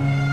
Bye.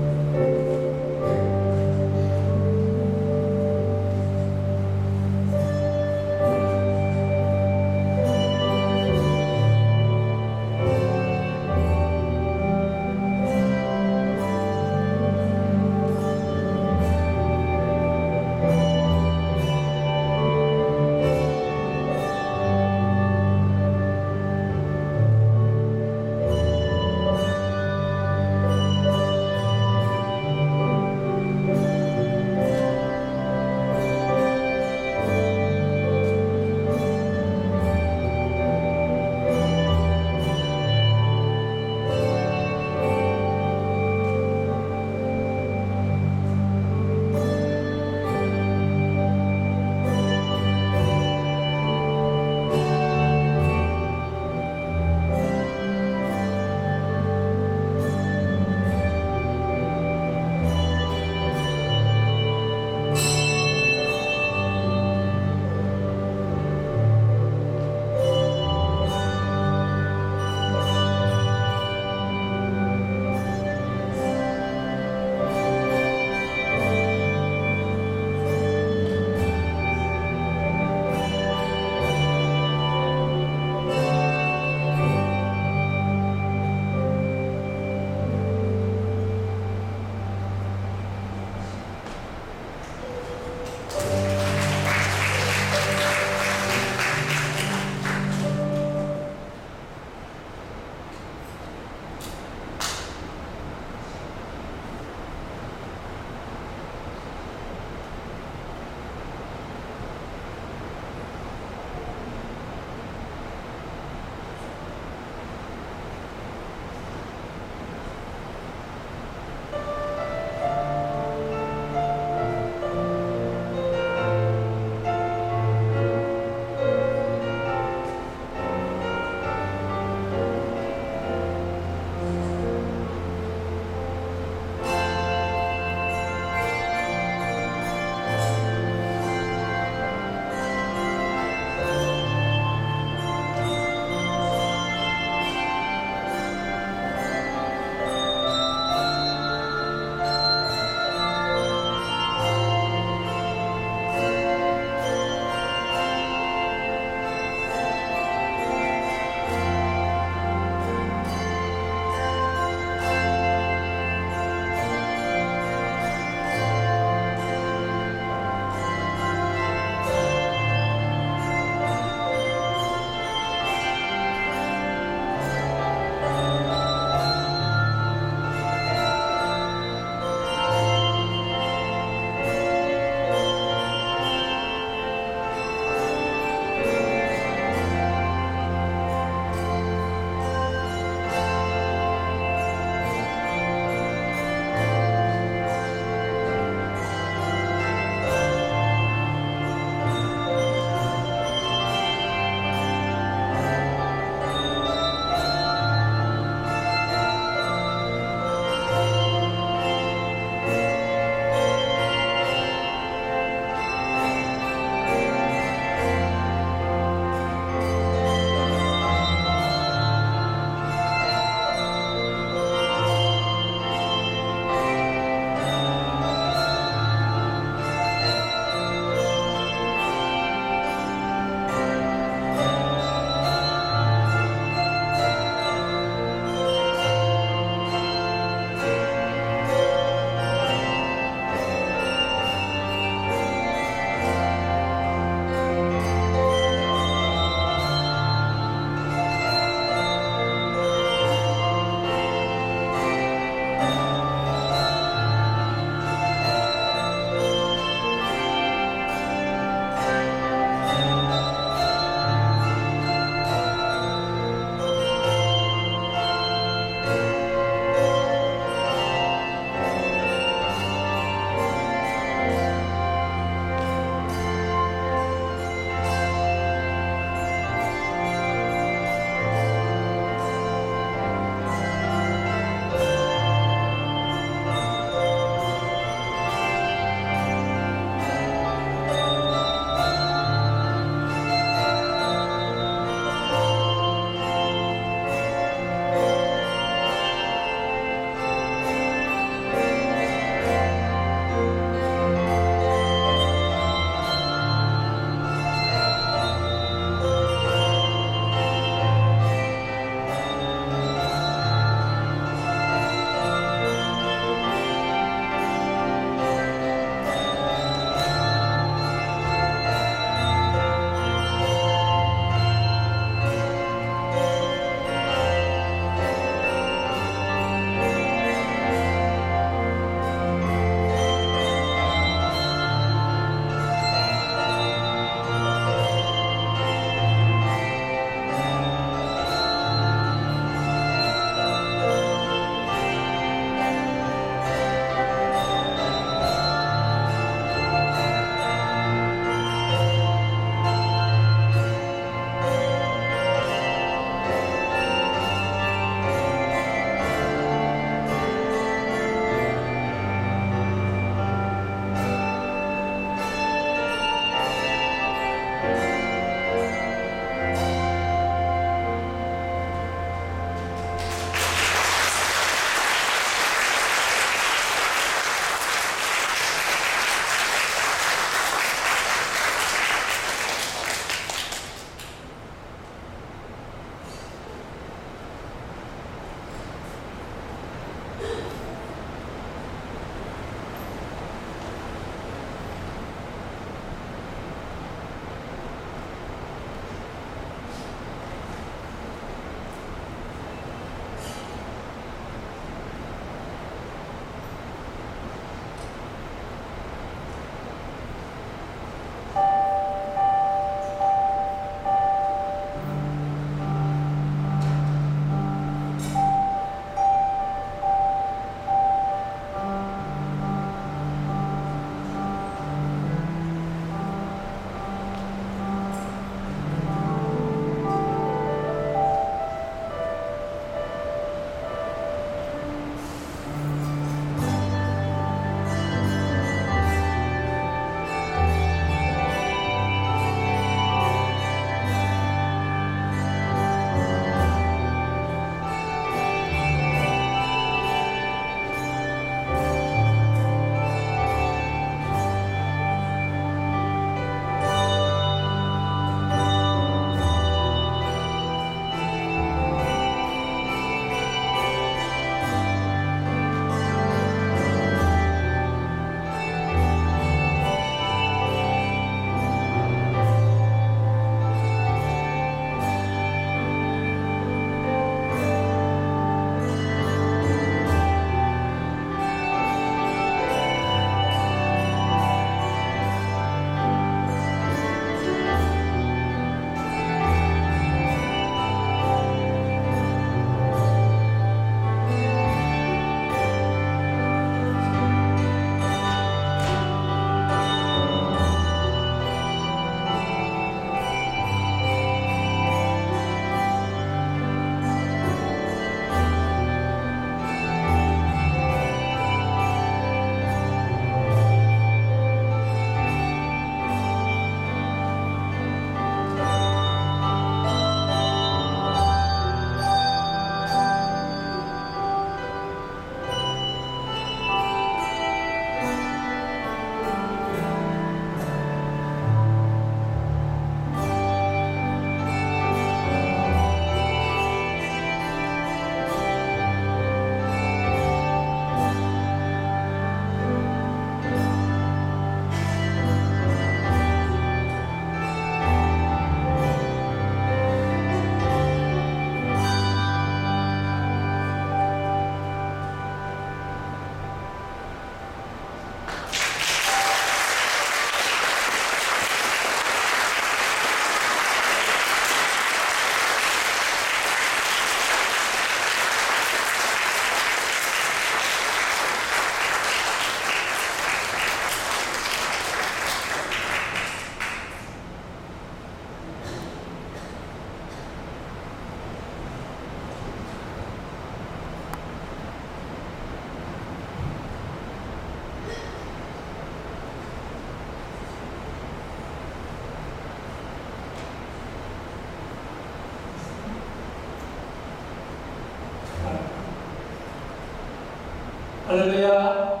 할렐루야.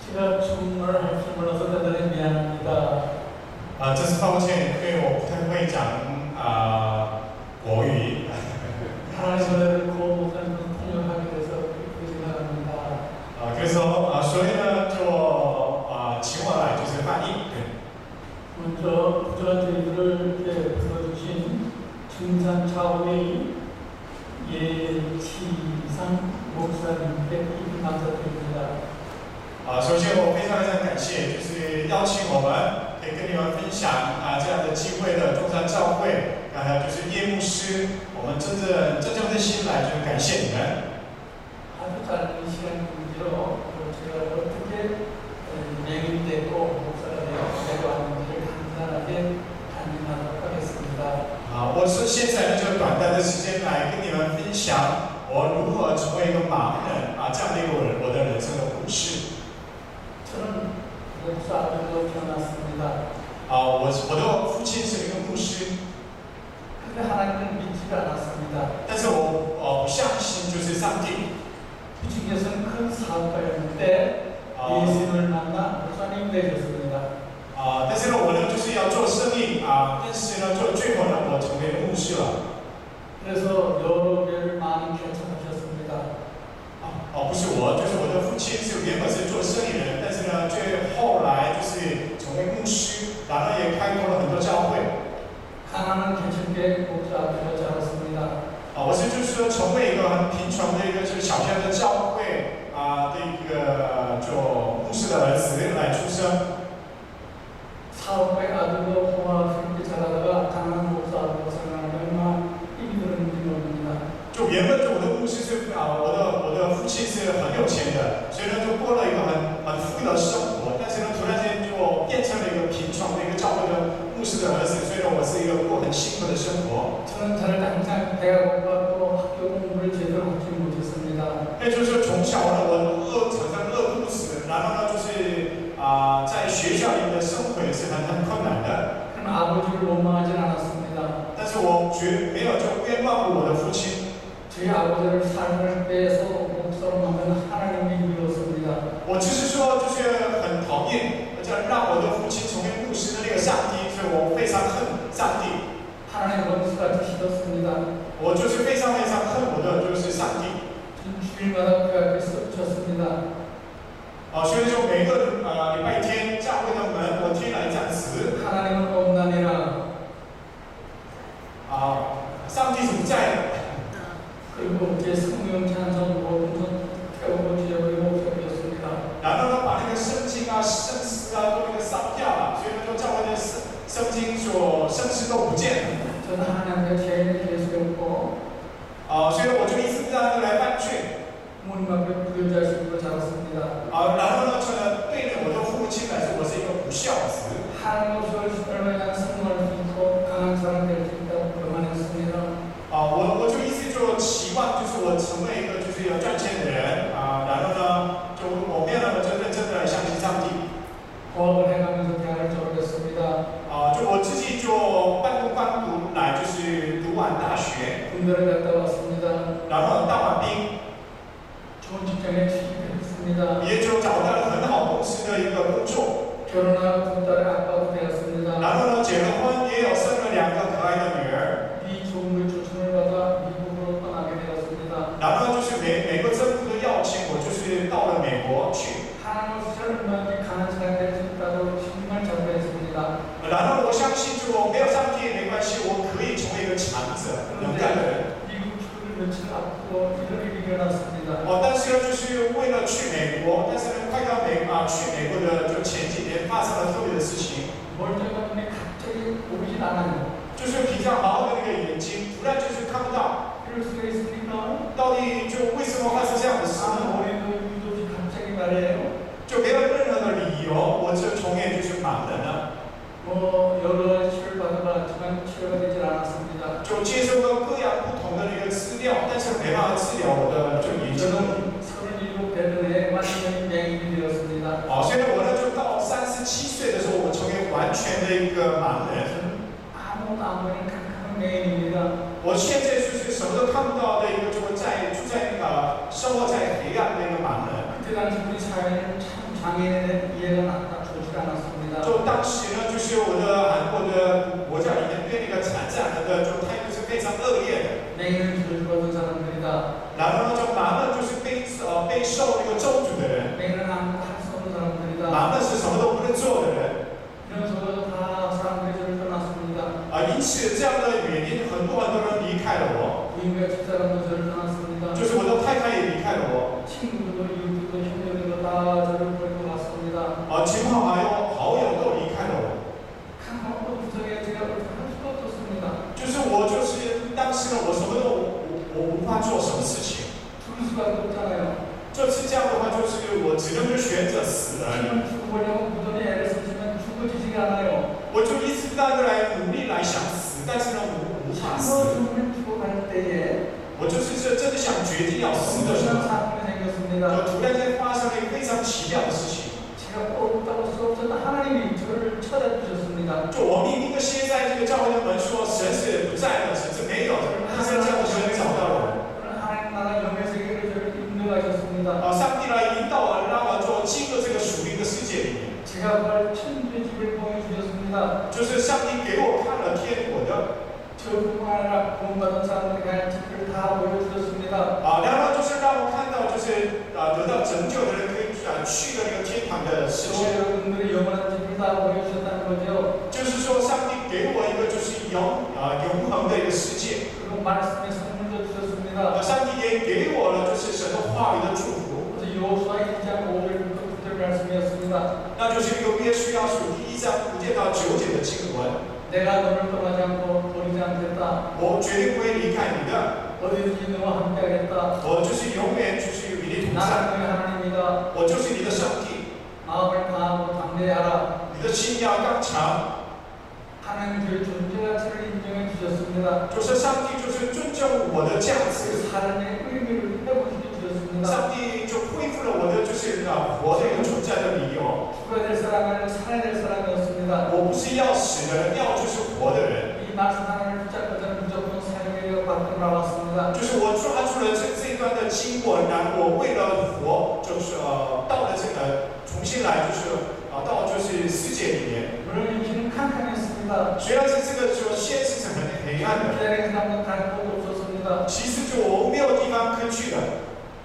제가 춤을 춤을 어서 대단히 미안합니다. Uh, just apologize. 谢，就是邀请我们可以跟你们分享啊这样的机会的中山教会，啊就是叶牧师，我们真正真正的心来就是感谢你们。啊，我是现在就短暂的时间来跟你们分享我如何成为一个盲人。啊、呃，但是呢，我呢就是要做生意啊、呃，但是呢，就最后呢，我成为牧师了。那时候有别人把你骗成了什么的？啊，哦，不是我，就是我的父亲是原本是。我就是非常非常恨我的，就是上帝。个，好，所以说每一个啊礼拜天教会的门，我进来讲词。好，上帝存在。可是我们这圣母院当中，我们泰国基督教里面特。然后呢把那个圣经啊、圣诗啊都那个烧掉了，所以说教会的圣圣经、所圣诗都不见了。Ano, ano, těho 去美国但是呢快到美啊去美国的就前几年发生了特别的事情。就是平常好好的那个眼睛突然就是看不到到底就 Senhor 我现在就是什么都看不到的一个，就在住在那个生活在黑暗的一个盲人。就当时呢，就是我的韩国的国家里面对那个残障人的，就态度是非常恶劣的。然后呢，就盲人就是被呃被受那个咒诅的人。盲人是什么都不能做的人。啊引起这样的原因很多很多人离开了我。这样的就是我的太太也离开了我。啊亲朋好友好友都离开了我。看不就是我就是当时呢我什么都我我无法做什么事情。这次这样的话就是我只能选择死而 보려고 무덤에 애를 쓰지만 죽어지지가 않아요. 我就一直不断的来努力来想死，但是呢，无无法 한번 死， 죽으면 죽어갈 때에 我就是这真的想决定要死的时 엄청난 候， 사건이 생겼습니다. 我突然间发生了一个非常奇妙的事情。 제가 없다고 수 없었던 하나님이 저를 찾아주셨습니다. 就我明明的现在这个教会的门说神是不在的，神是没有的，但是这样的神找到了 그런 하나님 나라 영의 세계를 저를 인도하셨습니다. 我，啊，上帝来引导我，让 就是上帝.给我看了天国的.让我看到就是得到拯救的人可以去那个天堂的世界所有人.就是说上帝给我一个就是永啊永恒的一个世界。그리 고. 给我了就是什的话语的祝福。 말씀이었습니다. 나 조심히 우리의 수양수 이자 구제다 지오제의 친구야. 내가 너를 떠나지 않고 버리지 않겠다. 뭐 죄의 구에 이카입니다. 어디든지 너와 함께하겠다. 어주시 용의 주시 유민이 동산. 나는 하나님이다. 어주시 니더 섭기. 마음을 다하고 담대하라. 니더 신야가 참. 하나님들 그 존재가 차를 인정해 주셨습니다. 조세 삼기 조세 존재하고 원하지 사람의 의미를 上帝就恢复了我的就是啊活的一个存在的理由。我不是要死的人，要就是活的人。就是我抓住了这这一段的经过，然后我为了活，就是呃到了这个重新来就是啊到就是世界里面。虽然是这个就现实是很黑暗的，其实就我没有地方可去的。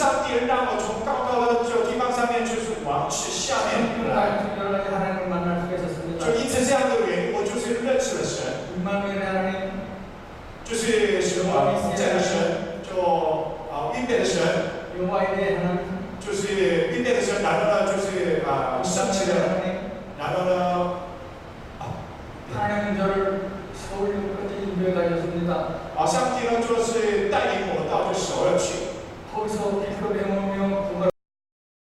上帝让我从高高的这个地方上面就是往去下面就一直这样的原因我就是认识了神。就是神啊变神就啊应变的神。就是应变的神然后呢就是啊神奇的然后呢啊上帝呢就是带领我到这首尔去。